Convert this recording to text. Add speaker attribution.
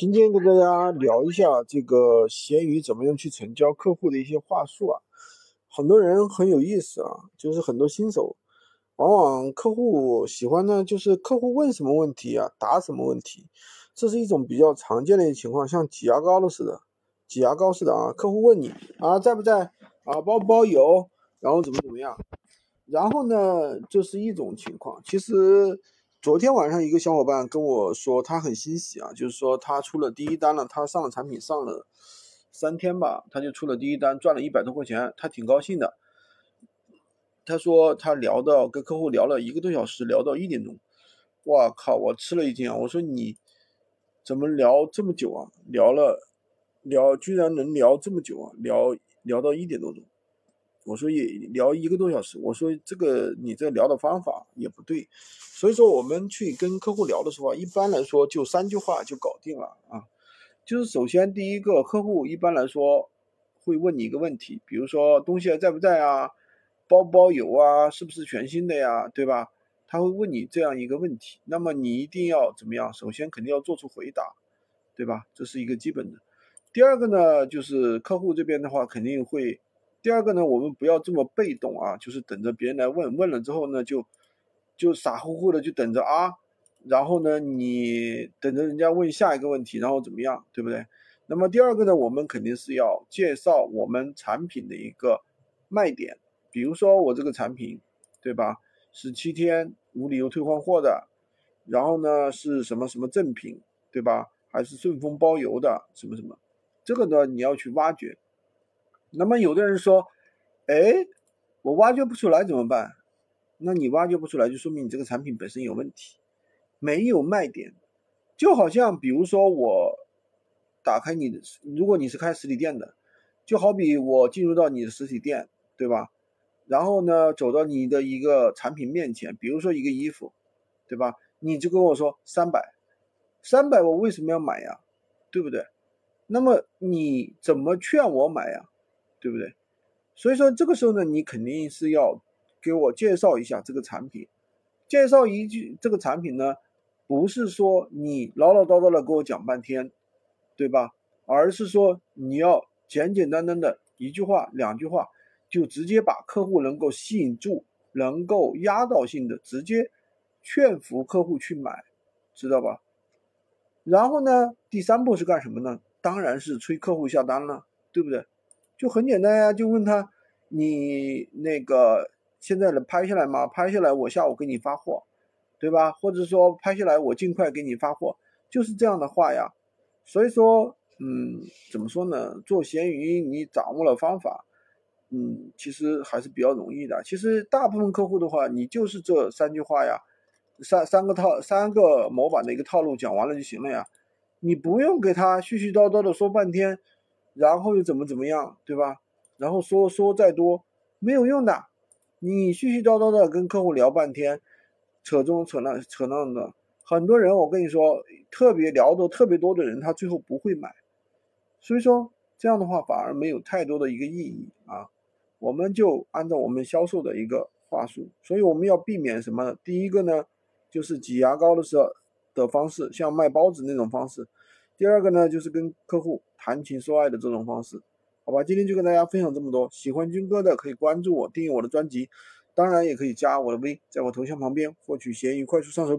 Speaker 1: 今天跟大家聊一下这个闲鱼怎么样去成交客户的一些话术啊，很多人很有意思啊，就是很多新手，往往客户喜欢呢，就是客户问什么问题啊，答什么问题，这是一种比较常见的一情况，像挤牙膏的似的，挤牙膏似的啊，客户问你啊在不在？啊包不包邮，然后怎么怎么样，然后呢，这是一种情况，其实。昨天晚上一个小伙伴跟我说，他很欣喜啊，就是说他出了第一单了，他上了产品上了三天吧，他就出了第一单，赚了一百多块钱，他挺高兴的。他说他聊到跟客户聊了一个多小时，聊到一点钟，哇靠，我吃了一惊啊！我说你怎么聊这么久啊？聊了聊，居然能聊这么久啊？聊聊到一点多钟。我说也聊一个多小时，我说这个你这聊的方法也不对，所以说我们去跟客户聊的时候，一般来说就三句话就搞定了啊，就是首先第一个客户一般来说会问你一个问题，比如说东西还在不在啊，包不包邮啊，是不是全新的呀，对吧？他会问你这样一个问题，那么你一定要怎么样？首先肯定要做出回答，对吧？这是一个基本的。第二个呢，就是客户这边的话肯定会。第二个呢，我们不要这么被动啊，就是等着别人来问问了之后呢，就就傻乎乎的就等着啊，然后呢，你等着人家问下一个问题，然后怎么样，对不对？那么第二个呢，我们肯定是要介绍我们产品的一个卖点，比如说我这个产品，对吧？是七天无理由退换货的，然后呢是什么什么赠品，对吧？还是顺丰包邮的，什么什么，这个呢你要去挖掘。那么有的人说，哎，我挖掘不出来怎么办？那你挖掘不出来，就说明你这个产品本身有问题，没有卖点。就好像比如说我打开你的，如果你是开实体店的，就好比我进入到你的实体店，对吧？然后呢，走到你的一个产品面前，比如说一个衣服，对吧？你就跟我说三百，三百我为什么要买呀？对不对？那么你怎么劝我买呀？对不对？所以说这个时候呢，你肯定是要给我介绍一下这个产品。介绍一句这个产品呢，不是说你唠唠叨叨的给我讲半天，对吧？而是说你要简简单单的一句话、两句话，就直接把客户能够吸引住，能够压倒性的直接劝服客户去买，知道吧？然后呢，第三步是干什么呢？当然是催客户下单了，对不对？就很简单呀，就问他，你那个现在能拍下来吗？拍下来，我下午给你发货，对吧？或者说拍下来，我尽快给你发货，就是这样的话呀。所以说，嗯，怎么说呢？做闲鱼，你掌握了方法，嗯，其实还是比较容易的。其实大部分客户的话，你就是这三句话呀，三三个套，三个模板的一个套路讲完了就行了呀，你不用给他絮絮叨叨的说半天。然后又怎么怎么样，对吧？然后说说再多没有用的，你絮絮叨叨的跟客户聊半天，扯中扯那扯那的，很多人我跟你说，特别聊的特别多的人，他最后不会买。所以说这样的话反而没有太多的一个意义啊。我们就按照我们销售的一个话术，所以我们要避免什么呢？第一个呢，就是挤牙膏的时候的方式，像卖包子那种方式。第二个呢，就是跟客户谈情说爱的这种方式，好吧？今天就跟大家分享这么多。喜欢军哥的可以关注我，订阅我的专辑，当然也可以加我的微，在我头像旁边获取闲鱼快速上手笔。